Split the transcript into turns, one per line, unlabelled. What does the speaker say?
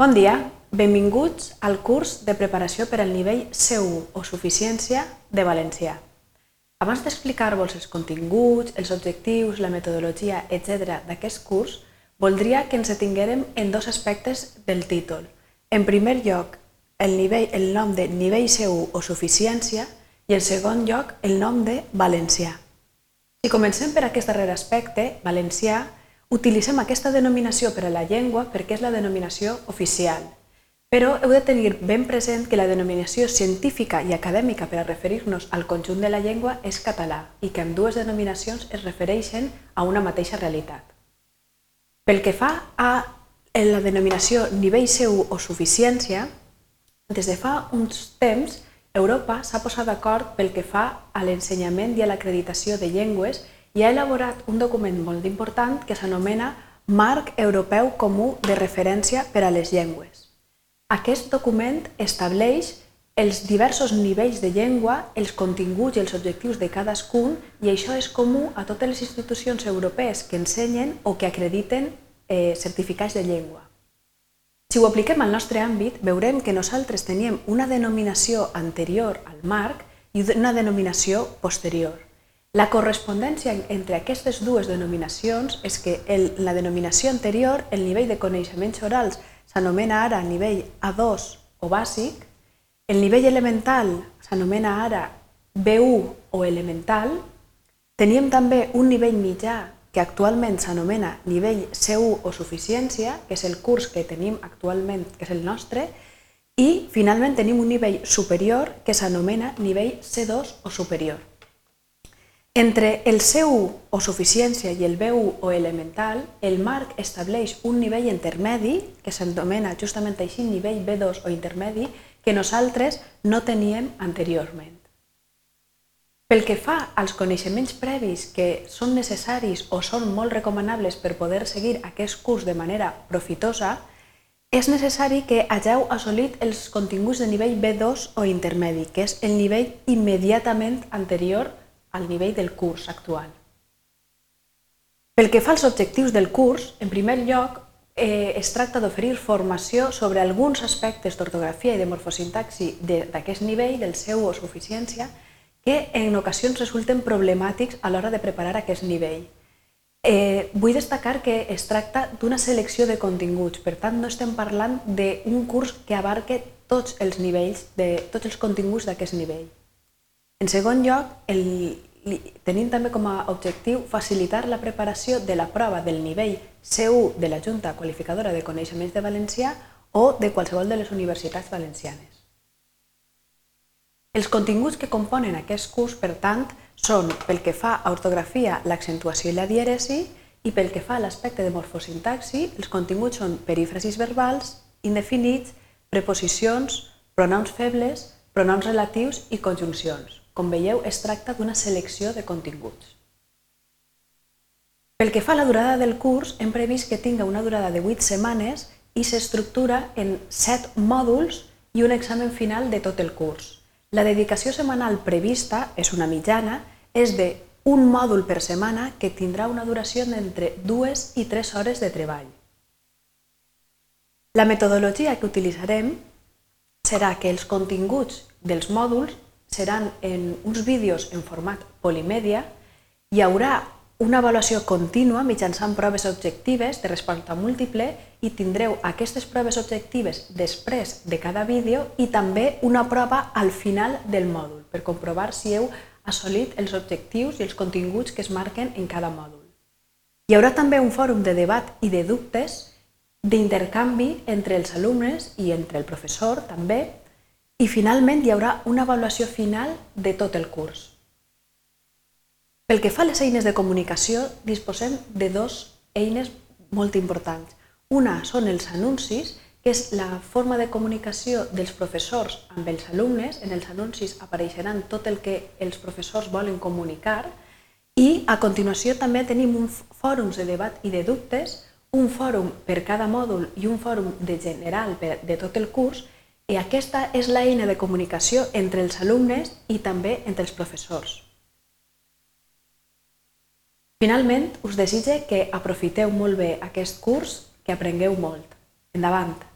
Bon dia, benvinguts al curs de preparació per al nivell C1 o suficiència de valencià. Abans d'explicar-vos els continguts, els objectius, la metodologia, etc. d'aquest curs, voldria que ens detinguérem en dos aspectes del títol. En primer lloc, el, nivell, el nom de nivell C1 o suficiència i en segon lloc, el nom de valencià. Si comencem per aquest darrer aspecte, valencià, Utilitzem aquesta denominació per a la llengua perquè és la denominació oficial, però heu de tenir ben present que la denominació científica i acadèmica per a referir-nos al conjunt de la llengua és català i que amb dues denominacions es refereixen a una mateixa realitat. Pel que fa a la denominació nivell C1 o suficiència, des de fa uns temps Europa s'ha posat d'acord pel que fa a l'ensenyament i a l'acreditació de llengües i ha elaborat un document molt important que s'anomena Marc Europeu Comú de Referència per a les Llengües. Aquest document estableix els diversos nivells de llengua, els continguts i els objectius de cadascun i això és comú a totes les institucions europees que ensenyen o que acrediten eh, certificats de llengua. Si ho apliquem al nostre àmbit, veurem que nosaltres teníem una denominació anterior al marc i una denominació posterior. La correspondència entre aquestes dues denominacions és que el, la denominació anterior, el nivell de coneixements orals, s'anomena ara nivell A2 o bàsic, el nivell elemental s'anomena ara B1 o elemental, teníem també un nivell mitjà que actualment s'anomena nivell C1 o suficiència, que és el curs que tenim actualment, que és el nostre, i finalment tenim un nivell superior que s'anomena nivell C2 o superior. Entre el C1 o suficiència i el B1 o elemental, el marc estableix un nivell intermedi, que s'anomena justament així nivell B2 o intermedi, que nosaltres no teníem anteriorment. Pel que fa als coneixements previs que són necessaris o són molt recomanables per poder seguir aquest curs de manera profitosa, és necessari que hagueu assolit els continguts de nivell B2 o intermedi, que és el nivell immediatament anterior al nivell del curs actual. Pel que fa als objectius del curs, en primer lloc, eh, es tracta d'oferir formació sobre alguns aspectes d'ortografia i de morfosintaxi d'aquest nivell, del seu o suficiència, que en ocasions resulten problemàtics a l'hora de preparar aquest nivell. Eh, vull destacar que es tracta d'una selecció de continguts, per tant no estem parlant d'un curs que abarque tots els nivells, de, tots els continguts d'aquest nivell. En segon lloc, el, tenim també com a objectiu facilitar la preparació de la prova del nivell C1 de la Junta Qualificadora de Coneixements de Valencià o de qualsevol de les universitats valencianes. Els continguts que componen aquest curs, per tant, són, pel que fa a ortografia, l'accentuació i la dièresi, i pel que fa a l'aspecte de morfosintaxi, els continguts són perífrasis verbals, indefinits, preposicions, pronoms febles, pronoms relatius i conjuncions. Com veieu, es tracta d'una selecció de continguts. Pel que fa a la durada del curs, hem previst que tinga una durada de 8 setmanes i s'estructura en 7 mòduls i un examen final de tot el curs. La dedicació setmanal prevista, és una mitjana, és de un mòdul per setmana que tindrà una duració d'entre 2 i 3 hores de treball. La metodologia que utilitzarem serà que els continguts dels mòduls seran en uns vídeos en format polimèdia, hi haurà una avaluació contínua mitjançant proves objectives de resposta múltiple i tindreu aquestes proves objectives després de cada vídeo i també una prova al final del mòdul per comprovar si heu assolit els objectius i els continguts que es marquen en cada mòdul. Hi haurà també un fòrum de debat i de dubtes d'intercanvi entre els alumnes i entre el professor també i finalment hi haurà una avaluació final de tot el curs. Pel que fa a les eines de comunicació, disposem de dues eines molt importants. Una són els anuncis, que és la forma de comunicació dels professors amb els alumnes. En els anuncis apareixeran tot el que els professors volen comunicar i a continuació també tenim un fòrum de debat i de dubtes, un fòrum per cada mòdul i un fòrum de general de tot el curs i aquesta és l'eina de comunicació entre els alumnes i també entre els professors. Finalment, us desitge que aprofiteu molt bé aquest curs, que aprengueu molt. Endavant!